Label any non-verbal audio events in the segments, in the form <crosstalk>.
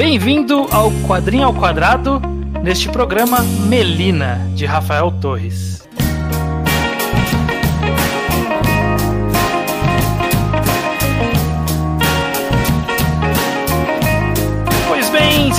Bem-vindo ao Quadrinho ao Quadrado, neste programa Melina, de Rafael Torres.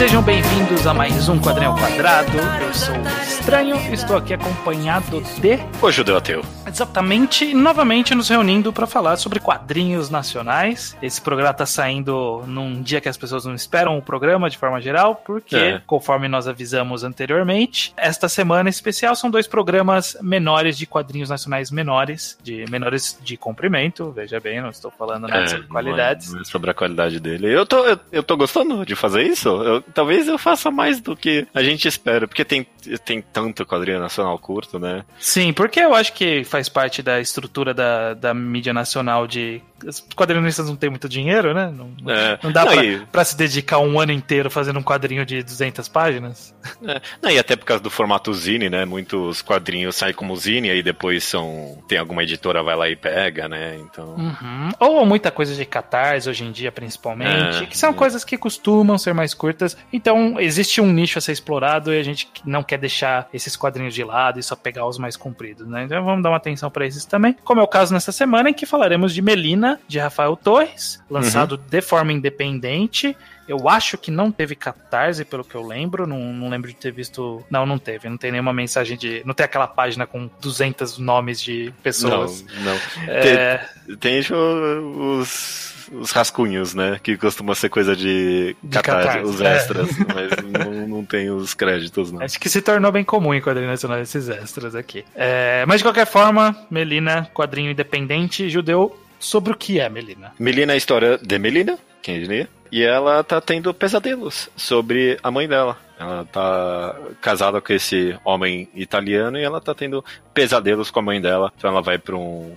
sejam bem-vindos a mais um Quadrinho ao Quadrado. Eu sou Estranho, estou aqui acompanhado de. O Judeu Ateu. Exatamente, e novamente nos reunindo para falar sobre quadrinhos nacionais. Esse programa está saindo num dia que as pessoas não esperam o programa de forma geral, porque, é. conforme nós avisamos anteriormente, esta semana especial são dois programas menores de quadrinhos nacionais menores, de menores de comprimento. Veja bem, não estou falando nada é, sobre qualidades. Não é sobre a qualidade dele. Eu tô, eu, eu tô gostando de fazer isso. Eu, talvez eu faça mais do que a gente espera, porque tem, tem tanto quadrinho nacional curto, né? Sim, porque eu acho que faz parte da estrutura da, da mídia nacional de os quadrinistas não têm muito dinheiro, né? Não, é. não dá e... pra, se dedicar um ano inteiro fazendo um quadrinho de 200 páginas. É. Não, e até por causa do formato zine, né? Muitos quadrinhos saem como zine, aí depois são. Tem alguma editora vai lá e pega, né? Então. Uhum. Ou muita coisa de catarse hoje em dia, principalmente, é, que são coisas que costumam ser mais curtas. Então, existe um nicho a ser explorado e a gente não quer deixar esses quadrinhos de lado e só pegar os mais compridos, né? Então vamos dar uma atenção para esses também. Como é o caso nessa semana em que falaremos de Melina de Rafael Torres, lançado uhum. de forma independente. Eu acho que não teve catarse, pelo que eu lembro. Não, não lembro de ter visto. Não, não teve. Não tem nenhuma mensagem de. Não tem aquela página com 200 nomes de pessoas. Não, não. É... Tem, tem os os rascunhos, né? Que costuma ser coisa de, de catarse, catarse, os é. extras, é. mas não, não tem os créditos, não. Acho que se tornou bem comum em quadrinho nacional esses extras aqui. É, mas de qualquer forma, Melina, quadrinho independente, judeu sobre o que é Melina. Melina é a história de Melina, quem diria? E ela tá tendo pesadelos sobre a mãe dela. Ela tá casada com esse homem italiano e ela tá tendo pesadelos com a mãe dela. Então ela vai para um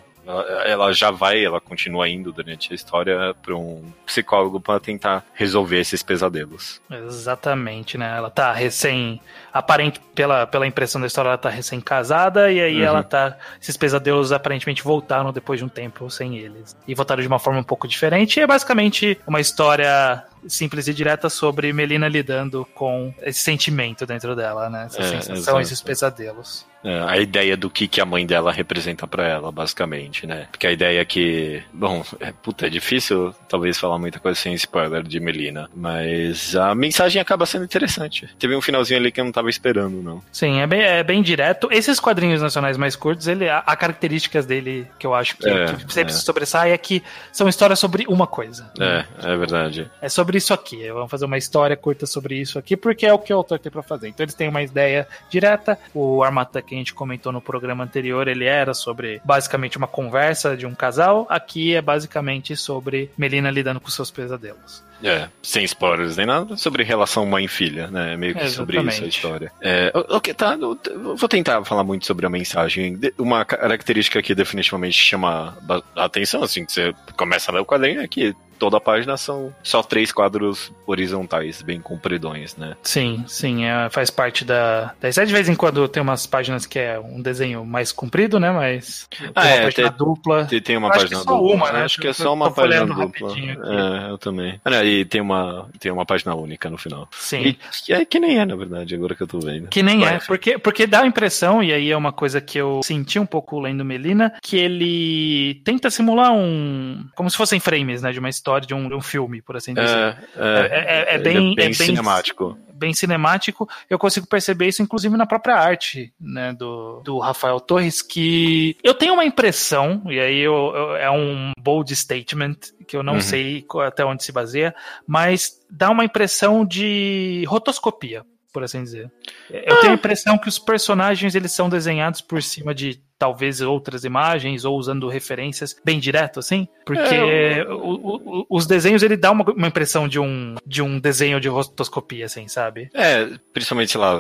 ela, já vai, ela continua indo durante a história para um psicólogo para tentar resolver esses pesadelos. Exatamente, né? Ela tá recém aparente pela, pela impressão da história ela tá recém casada e aí uhum. ela tá esses pesadelos aparentemente voltaram depois de um tempo sem eles e voltaram de uma forma um pouco diferente. E é basicamente uma história simples e direta sobre Melina lidando com esse sentimento dentro dela, né? Essa é, sensação, exato. esses pesadelos. É, a ideia do que, que a mãe dela representa para ela, basicamente, né? Porque a ideia é que, bom, é, puta, é difícil talvez falar muita coisa sem spoiler de Melina, mas a mensagem acaba sendo interessante. Teve um finalzinho ali que eu não tava esperando, não. Sim, é bem, é bem direto. Esses quadrinhos nacionais mais curtos, ele, há, características dele que eu acho que, é, que sempre é. se sobressai é que são histórias sobre uma coisa. É, é verdade. É sobre isso aqui. Vamos fazer uma história curta sobre isso aqui, porque é o que o autor tem pra fazer. Então eles têm uma ideia direta. O Armata que a gente comentou no programa anterior, ele era sobre basicamente uma conversa de um casal. Aqui é basicamente sobre Melina lidando com seus pesadelos. É, sem spoilers nem nada, sobre relação mãe-filha, né? Meio que sobre isso a história. É, ok, tá. Vou tentar falar muito sobre a mensagem. Uma característica que definitivamente chama a atenção, assim, que você começa a ler o quadrinho é que toda a página são só três quadros horizontais, bem compridões, né? Sim, sim, é, faz parte da, da De vez em quando tem umas páginas que é um desenho mais comprido, né? Mas tem ah, uma é, página tem, dupla. Tem, tem uma página dupla. Uma, né? Acho que é só uma página dupla. É, eu também. Ah, e tem uma, tem uma página única no final. Sim. E, é que nem é, na verdade, agora que eu tô vendo. Que nem é, porque, porque dá a impressão, e aí é uma coisa que eu senti um pouco lendo Melina, que ele tenta simular um. como se fossem frames, né? De uma história história de um, de um filme, por assim dizer. É, é, é, é bem, é bem, bem cinemático. Bem cinemático. Eu consigo perceber isso, inclusive, na própria arte né, do, do Rafael Torres, que eu tenho uma impressão, e aí eu, eu, é um bold statement, que eu não uhum. sei até onde se baseia, mas dá uma impressão de rotoscopia, por assim dizer. Eu ah. tenho a impressão que os personagens eles são desenhados por cima de talvez outras imagens ou usando referências bem direto assim, porque é, o, o, os desenhos ele dá uma, uma, impressão de um de um desenho de rotoscopia assim, sabe? É, principalmente sei lá,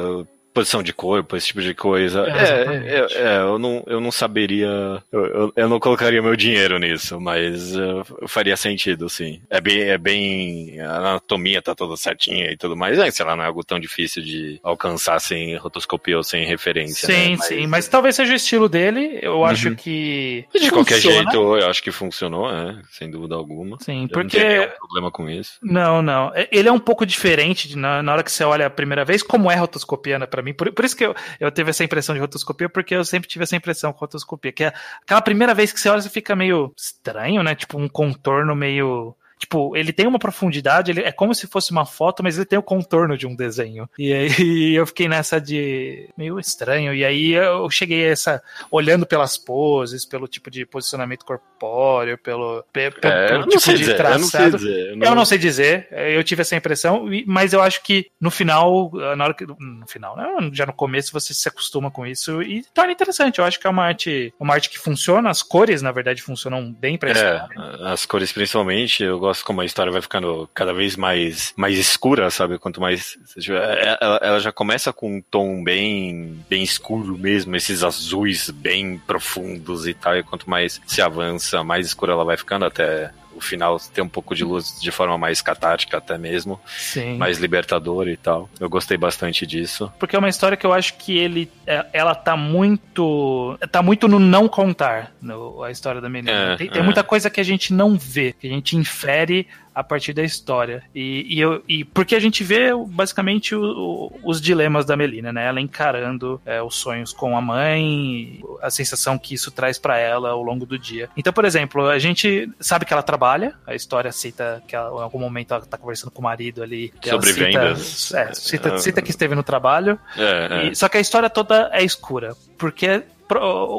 posição de corpo, esse tipo de coisa. É, é, é, eu, não, eu não saberia. Eu, eu, eu, não colocaria meu dinheiro nisso, mas uh, faria sentido, sim. É bem, é bem. A anatomia tá toda certinha e tudo mais. É, sei lá, não é algo tão difícil de alcançar sem rotoscopia ou sem referência. Sim, né? mas... sim. Mas talvez seja o estilo dele. Eu uhum. acho que. De funciona. qualquer jeito, eu acho que funcionou, é, sem dúvida alguma. Sim, porque. Eu não tenho problema com isso. Não, não. Ele é um pouco diferente de, na, na hora que você olha a primeira vez, como é rotoscopia, né, pra mim. Por, por isso que eu, eu teve essa impressão de rotoscopia, porque eu sempre tive essa impressão com rotoscopia, que é aquela primeira vez que você olha, você fica meio estranho, né? Tipo, um contorno meio Tipo, ele tem uma profundidade, ele é como se fosse uma foto, mas ele tem o contorno de um desenho. E aí <laughs> eu fiquei nessa de meio estranho. E aí eu cheguei a essa olhando pelas poses, pelo tipo de posicionamento corpóreo, pelo, é, pelo tipo de dizer, traçado. Eu não sei dizer. Eu não... eu não... sei dizer. Eu tive essa impressão, mas eu acho que no final, na hora que no final, né, já no começo você se acostuma com isso e torna interessante. Eu acho que é uma arte, uma arte que funciona, as cores na verdade funcionam bem para é, as cores principalmente, eu gosto como a história vai ficando cada vez mais, mais escura, sabe? Quanto mais. É, ela, ela já começa com um tom bem, bem escuro mesmo, esses azuis bem profundos e tal. E quanto mais se avança, mais escura ela vai ficando até o final ter um pouco de luz de forma mais catártica até mesmo. Sim. Mais libertador e tal. Eu gostei bastante disso. Porque é uma história que eu acho que ele é, ela tá muito tá muito no não contar no, a história da menina. É, tem, tem é. muita coisa que a gente não vê, que a gente infere a partir da história. E, e, eu, e porque a gente vê basicamente o, o, os dilemas da Melina, né? Ela encarando é, os sonhos com a mãe, a sensação que isso traz para ela ao longo do dia. Então, por exemplo, a gente sabe que ela trabalha, a história cita que ela, em algum momento ela tá conversando com o marido ali. Sobre cita, vendas. É, cita, cita, que esteve no trabalho. É, é. E, só que a história toda é escura. Porque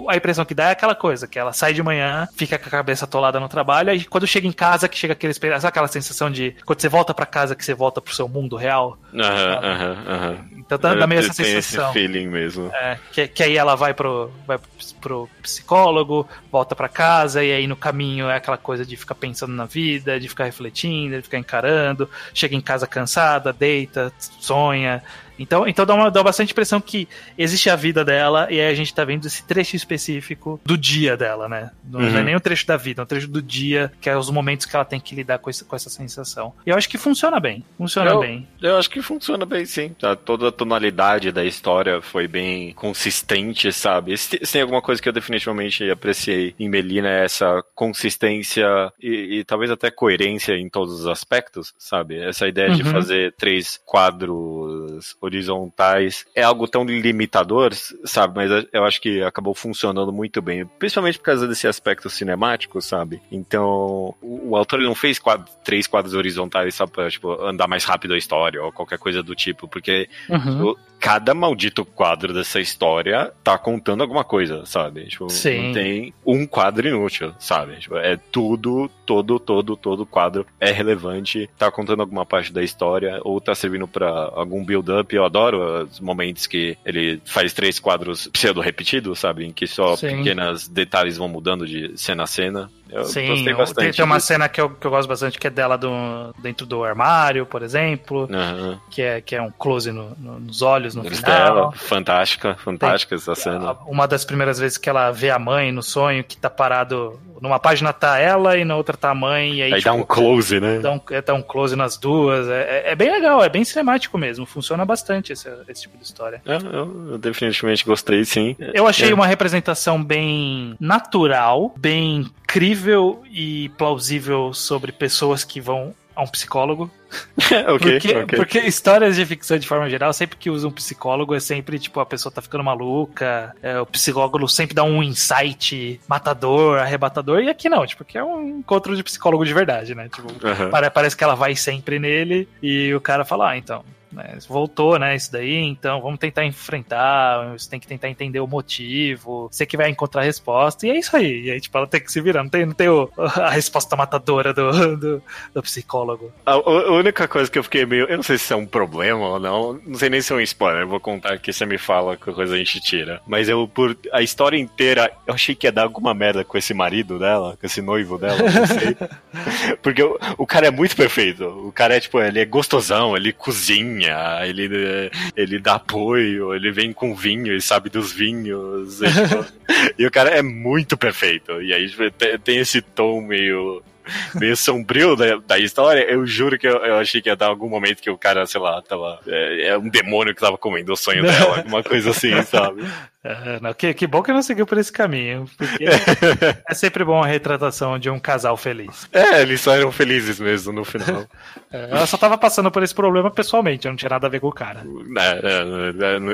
a impressão que dá é aquela coisa, que ela sai de manhã, fica com a cabeça atolada no trabalho, e quando chega em casa, que chega aquele, sabe aquela sensação de quando você volta para casa, que você volta pro seu mundo real? Aham, aham, aham. Então dá, dá meio essa sensação. Esse feeling mesmo. É, que, que aí ela vai pro, vai pro psicólogo, volta para casa, e aí no caminho é aquela coisa de ficar pensando na vida, de ficar refletindo, de ficar encarando, chega em casa cansada, deita, sonha, então, então dá, uma, dá bastante impressão que existe a vida dela e aí a gente tá vendo esse trecho específico do dia dela, né? Não, uhum. é nem o trecho da vida, é um trecho do dia, que é os momentos que ela tem que lidar com, esse, com essa sensação. E eu acho que funciona bem. Funciona eu, bem. Eu acho que funciona bem, sim. Tá? Toda a tonalidade da história foi bem consistente, sabe? Se, se tem alguma coisa que eu definitivamente apreciei em Melina é essa consistência e, e, talvez até coerência em todos os aspectos, sabe? Essa ideia uhum. de fazer três quadros horizontais é algo tão limitador, sabe? Mas eu acho que acabou funcionando muito bem, principalmente por causa desse aspecto cinemático, sabe? Então, o, o autor ele não fez quadro, três quadros horizontais só pra, tipo, andar mais rápido a história ou qualquer coisa do tipo, porque uhum. o, cada maldito quadro dessa história tá contando alguma coisa, sabe? Tipo, Sim. não tem um quadro inútil, sabe? Tipo, é tudo, todo, todo, todo quadro é relevante, tá contando alguma parte da história ou tá servindo para algum build-up eu adoro os momentos que ele faz três quadros pseudo-repetidos, sabe? Em que só Sim. pequenos detalhes vão mudando de cena a cena. Eu Sim, gostei bastante. Tem, tem uma cena que eu, que eu gosto bastante que é dela do, dentro do armário, por exemplo. Uhum. Que, é, que é um close no, no, nos olhos no final. Dela. Fantástica, fantástica tem, essa cena. Uma das primeiras vezes que ela vê a mãe no sonho, que tá parado. Numa página tá ela e na outra tá a mãe. E aí, aí tipo, dá um close, né? Dá um, é, dá um close nas duas. É, é, é, bem legal, é bem cinemático mesmo. Funciona bastante esse, esse tipo de história. É, eu, eu, definitivamente gostei, sim. Eu achei é. uma representação bem natural, bem crível e plausível sobre pessoas que vão a um psicólogo. <laughs> okay, porque, okay. porque histórias de ficção de forma geral, sempre que usa um psicólogo, é sempre tipo a pessoa tá ficando maluca, é, o psicólogo sempre dá um insight matador, arrebatador, e aqui não, tipo, que é um encontro de psicólogo de verdade, né? Tipo, uhum. parece que ela vai sempre nele e o cara fala, ah, então, né? Voltou, né? Isso daí, então vamos tentar enfrentar, você tem que tentar entender o motivo, você que vai encontrar a resposta, e é isso aí. E aí, tipo, ela tem que se virar, não tem, não tem o, a resposta matadora do, do, do psicólogo. A, a, única coisa que eu fiquei meio. Eu não sei se é um problema ou não, não sei nem se é um spoiler, eu vou contar aqui, você me fala que coisa a gente tira. Mas eu, por a história inteira, eu achei que ia dar alguma merda com esse marido dela, com esse noivo dela, não sei. <laughs> Porque o, o cara é muito perfeito. O cara é, tipo, ele é gostosão, ele cozinha cozinha, ele, ele dá apoio, ele vem com vinho e sabe dos vinhos. E, tipo, <laughs> e o cara é muito perfeito. E aí tipo, tem esse tom meio meio sombrio da, da história, eu juro que eu, eu, achei que ia dar algum momento que o cara, sei lá, tava. É, é um demônio que tava comendo o sonho dela, <laughs> alguma coisa assim, sabe? Uh, não, que, que bom que não seguiu por esse caminho, porque é sempre bom a retratação de um casal feliz. É, eles só eram felizes mesmo no final. <laughs> é, ela só tava passando por esse problema pessoalmente, não tinha nada a ver com o cara. É,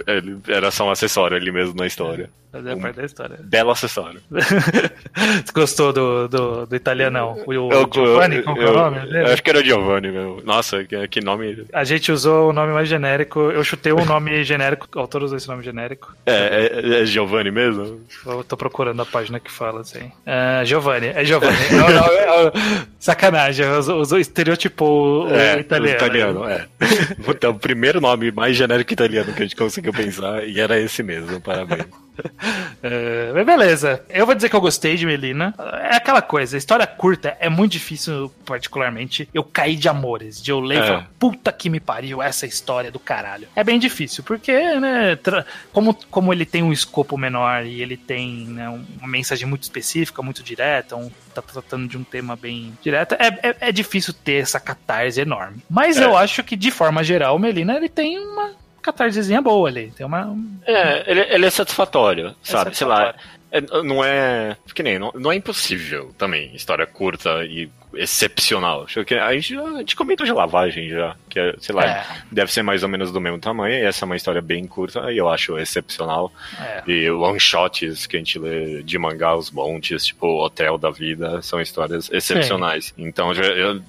é, é era só um acessório ali mesmo na história. É parte da história. Belo acessório. <laughs> Você gostou do, do, do italianão? O, o Giovanni, qual é o nome dele? Acho que era Giovanni, meu. Nossa, que, que, nome. A gente usou o nome mais genérico. Eu chutei um nome genérico, o autor usou esse nome genérico. É, é, é Giovanni mesmo? Eu tô procurando a página que fala assim. Uh, Giovanni, é Giovanni. <laughs> não, não, é, é, sacanagem, usou estereotipou o é, italiano. O italiano, é. Então, o primeiro nome mais genérico italiano que a gente conseguiu pensar, e era esse mesmo, parabéns. <laughs> Mas beleza. Eu vou dizer que eu gostei de Melina. É aquela coisa, história curta é muito difícil, particularmente, eu cair de amores. De eu ler é. puta que me pariu, essa história do caralho. É bem difícil, porque, né, como, como ele tem um escopo menor e ele tem né, uma mensagem muito específica, muito direta, um, tá tratando de um tema bem direto, é, é, é difícil ter essa catarse enorme. Mas é. eu acho que, de forma geral, Melina ele tem uma catarsezinha boa ali. Tem uma. É, ele, ele é satisfatório, sabe? É satisfatório. Sei lá. É, não é. Que nem, não, não é impossível também, história curta e excepcional. A gente, a gente comentou de lavagem já, que é, sei lá, é. deve ser mais ou menos do mesmo tamanho, e essa é uma história bem curta, e eu acho excepcional. É. E one-shots que a gente lê de mangá, os montes, tipo Hotel da Vida, são histórias excepcionais. Sim. Então eu, eu,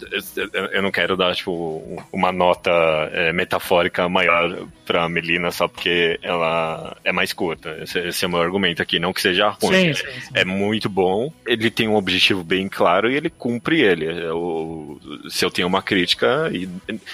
eu, não quero dar, tipo, uma nota é, metafórica maior pra Melina só porque ela é mais curta. Esse, esse é o meu argumento aqui. Não que seja ruim. Sim, sim, é muito bom, ele tem um objetivo bem claro e ele cumpre ele Eu, se eu tenho uma crítica, e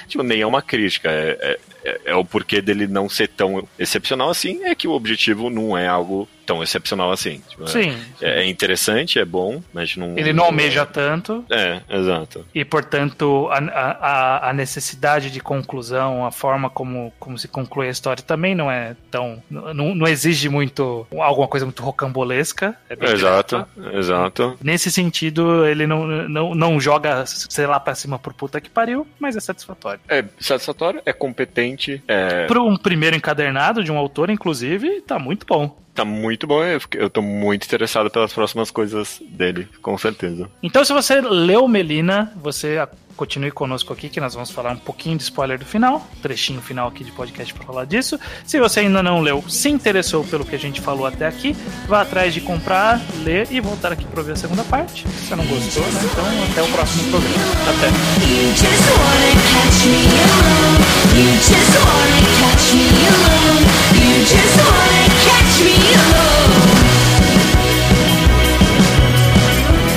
tipo, nem é uma crítica, é, é, é, o porquê dele não ser tão excepcional assim, é que o objetivo não é algo tão excepcional assim. Tipo, é, sim, é, é, interessante, é bom, mas não. Ele não almeja tanto. É, exato. E, portanto, a, a, a necessidade de conclusão, a forma como, como se conclui a história também não é tão. Não, não exige muito. alguma coisa muito rocambolesca. É exato, direto. exato. Nesse sentido, ele não, não, não joga, sei lá, pra cima por puta que pariu, mas é satisfatório. É satisfatório, é competente. É... Para um primeiro encadernado de um autor, inclusive, tá muito bom tá muito bom. Eu, eu tô muito interessado pelas próximas coisas dele, com certeza. Então, se você leu Melina, você continue conosco aqui que nós vamos falar um pouquinho de spoiler do final, trechinho final aqui de podcast para falar disso. Se você ainda não leu, se interessou pelo que a gente falou até aqui, vá atrás de comprar, ler e voltar aqui para ver a segunda parte. Se você não gostou, né? Então até o próximo programa. Até.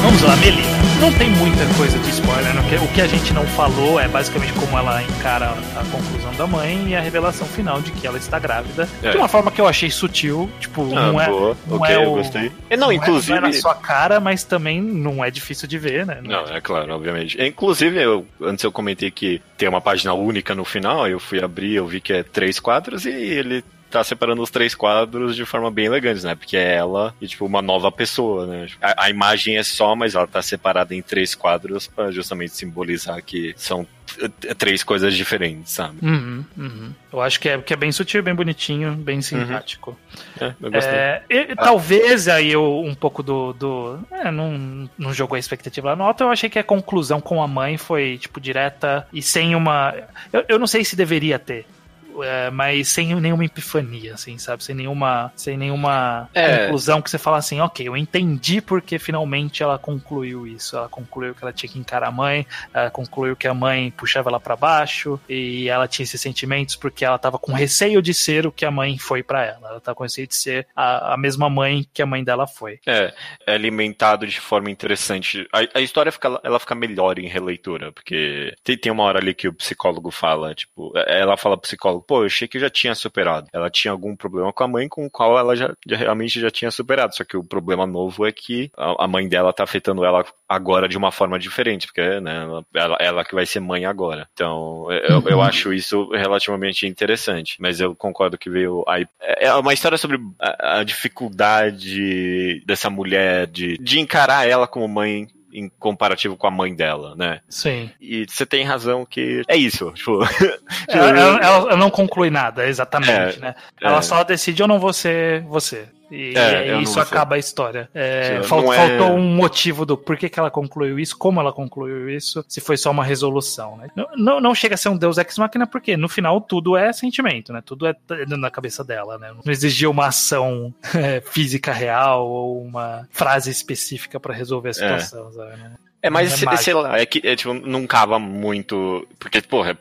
Vamos lá, Melina. Não tem muita coisa de spoiler, né? o que a gente não falou é basicamente como ela encara a conclusão da mãe e a revelação final de que ela está grávida. É. De uma forma que eu achei sutil, tipo, ah, não é. Boa. Não okay, é o, gostei. Não, não inclusive. É, não é na sua cara, mas também não é difícil de ver, né? Não, não é claro, obviamente. Inclusive, eu, antes eu comentei que tem uma página única no final, eu fui abrir, eu vi que é três quadros e ele tá separando os três quadros de forma bem elegante, né? Porque é ela e, tipo, uma nova pessoa, né? A, a imagem é só, mas ela tá separada em três quadros para justamente simbolizar que são três coisas diferentes, sabe? Uhum, uhum. Eu acho que é, que é bem sutil, bem bonitinho, bem uhum. simpático. Uhum. É, eu gostei. É, e, ah. Talvez aí eu, um pouco do. do é, não, não jogou a expectativa lá nota, eu achei que a conclusão com a mãe foi, tipo, direta e sem uma. Eu, eu não sei se deveria ter é, mas sem nenhuma epifania, assim, sabe? Sem nenhuma, sem nenhuma é. conclusão que você fala assim, ok, eu entendi porque finalmente ela concluiu isso. Ela concluiu que ela tinha que encarar a mãe, ela concluiu que a mãe puxava ela para baixo e ela tinha esses sentimentos porque ela tava com receio de ser o que a mãe foi para ela. Ela tava com receio de ser a, a, mesma mãe que a mãe dela foi. É, é alimentado de forma interessante. A, a história fica, ela fica melhor em releitura, porque tem, tem uma hora ali que o psicólogo fala, tipo, ela fala pro psicólogo, pô, eu achei que já tinha superado. Ela tinha algum problema com a mãe com o qual ela já, já realmente já tinha superado. Só que o problema novo é que a, a mãe dela tá afetando ela agora de uma forma diferente, porque né, ela, ela que vai ser mãe agora. Então, eu, eu uhum. acho isso relativamente interessante. Mas eu concordo que veio. Aí, é uma história sobre a, a dificuldade dessa mulher de, de encarar ela como mãe em comparativo com a mãe dela, né? Sim. E você tem razão que é isso. <laughs> Tipo, ela, ela, ela, não conclui nada, exatamente, é, né? Ela é. só decide eu não vou ser você. E, é, isso acaba a história. É, fal, é... Faltou um motivo do porquê que ela concluiu isso, como ela concluiu isso, se foi só uma resolução. Né? Não, não, não, chega a ser um Deus Ex Machina, porque no final tudo é sentimento, né? Tudo é na cabeça dela, né? Não exigia uma ação <laughs> é, física real ou uma frase específica para resolver a é. situação, sabe, né? É, mas é sei lá, é que é, tipo, não cava muito. Porque, porra,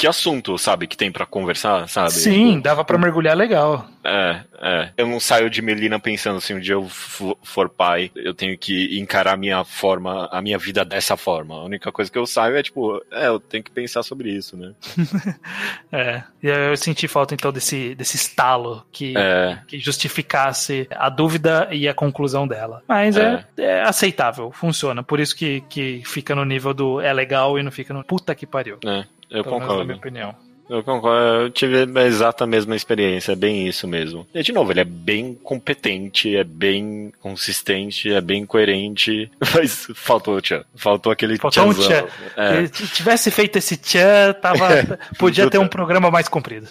que assunto, sabe, que tem para conversar, sabe? Sim, dava para mergulhar legal. É, é. Eu não saio de Melina pensando assim, um dia eu for pai, eu tenho que encarar a minha forma, a minha vida dessa forma. A única coisa que eu saio é tipo, é, eu tenho que pensar sobre isso, né? <laughs> é. E eu senti falta então desse, desse estalo que, é. que justificasse a dúvida e a conclusão dela. Mas é. é, é aceitável, funciona. Por isso que, que fica no nível do é legal e não fica no puta que pariu. É. Eu Pelo concordo. Na minha opinião. Eu concordo, eu tive a exata mesma experiência, é bem isso mesmo. E de novo, ele é bem competente, é bem consistente, é bem coerente, <laughs> mas faltou o tchan. Faltou aquele faltou Um tchan. É. Se tivesse feito esse tchan, tava, é. <laughs> podia ter um programa mais comprido.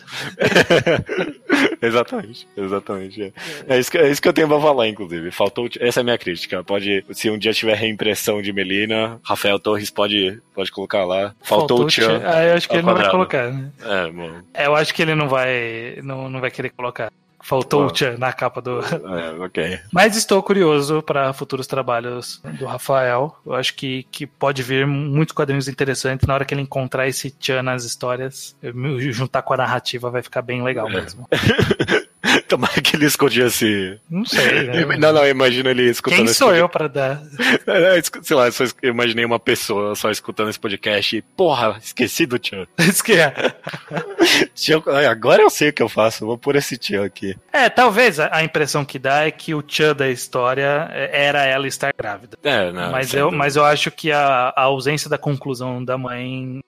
<laughs> exatamente, exatamente. É. é. isso que, é isso que eu tenho pra falar, inclusive. Faltou Essa é a minha crítica. Pode, se um dia tiver reimpressão de Melina, Rafael Torres pode, pode colocar lá. Faltou, faltou o tchan. Ah, eu acho que ele quadrado. não vai colocar, né? É, bom. É, eu acho que ele não vai. Não, não vai querer colocar. Faltou o Tchan na capa do. É, ok. Mas estou curioso para futuros trabalhos do Rafael. Eu acho que, que pode vir muitos quadrinhos interessantes. Na hora que ele encontrar esse Tchan nas histórias, juntar com a narrativa vai ficar bem legal é. <laughs> <laughs> Tomara que ele escondesse. Não sei, né? Não, não, imagina ele escutando Quem sou eu para dar? <laughs> É, sei lá, só imaginei uma pessoa só escutando esse podcast e, porra, esqueci do Tchan. <laughs> é. agora eu sei o que eu faço, vou pôr esse Tchan aqui. É, talvez a impressão que dá é que o Tchan da história é, era ela estar grávida. É, não. Mas, eu, mas eu acho que a, a ausência da conclusão da mãe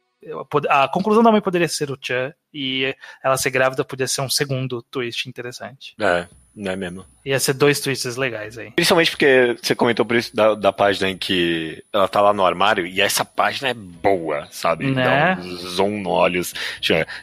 a conclusão da mãe poderia ser o Chan e ela ser grávida podia ser um segundo twist interessante. É, não é mesmo. Ia ser dois twists legais aí. Principalmente porque você comentou por isso da, da página em que ela tá lá no armário e essa página é boa, sabe? Né? Dá um zoom no olhos,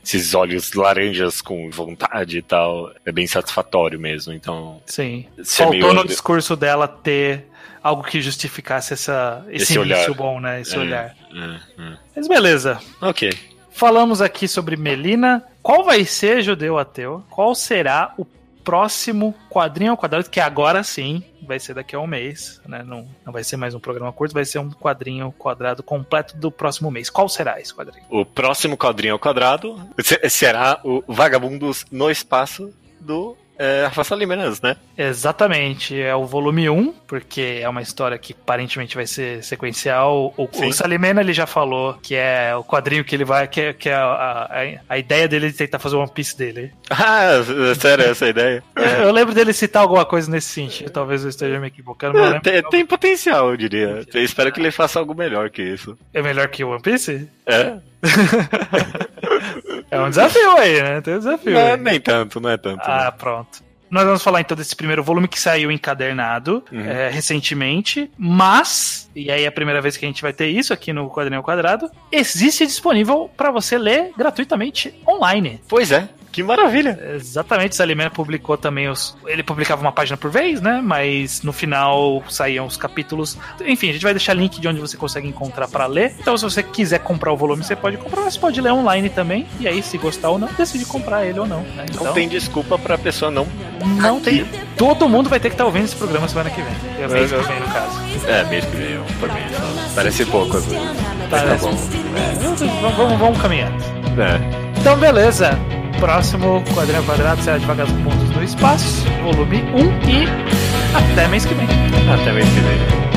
esses olhos laranjas com vontade e tal. É bem satisfatório mesmo, então. Sim. Faltou meio... no discurso dela ter algo que justificasse essa, esse, esse início bom, né? Esse é, olhar. É, é. Mas beleza. Ok. Falamos aqui sobre Melina. Qual vai ser Judeu Ateu? Qual será o próximo quadrinho ao quadrado? Que agora sim vai ser daqui a um mês, né? Não, não vai ser mais um programa curto, vai ser um quadrinho quadrado completo do próximo mês. Qual será esse quadrinho? O próximo quadrinho ao quadrado será o Vagabundos no Espaço do é, Rafa Salimenas, né? Exatamente, é o volume 1, porque é uma história que aparentemente vai ser sequencial. O, o Salimena ele já falou que é o quadrinho que ele vai, que é, que é a, a, a, ideia dele de tentar fazer o One Piece dele. <laughs> Ah, sério, essa é ideia? eu, eu, lembro dele citar alguma coisa nesse sentido, talvez eu esteja me equivocando. É, tem, tem, potencial, eu diria. Eu espero que ele faça algo melhor que isso. É melhor que o One Piece? É. <laughs> é um desafio aí, né? Tem um desafio. Não, nem tanto, não é tanto. Ah, né? pronto. Nós vamos falar então desse primeiro volume que saiu encadernado uhum. é, recentemente, mas, e aí é a primeira vez que a gente vai ter isso aqui no Quadrinho Quadrado, existe disponível para você ler gratuitamente online. Pois é. Que maravilha! Exatamente, Salimena publicou também os. Ele publicava uma página por vez, né? Mas no final saíam os capítulos. Enfim, a gente vai deixar link de onde você consegue encontrar para ler. Então, se você quiser comprar o volume, você pode comprar, mas pode ler online também. E aí, se gostar ou não, decide comprar ele ou não. Né? Então, não tem desculpa pra pessoa não. Não tem. Todo mundo vai ter que estar tá ouvindo esse programa semana que vem. É mês que vem, no caso. É, mês que vem, por mim. Parece pouco às vezes. Tá bom. É, vamos, vamos caminhando. É. Então, beleza próximo Quadrinho Quadrado será de Vagabundos no Espaço, volume 1 e até mês que vem. Até mês que vem.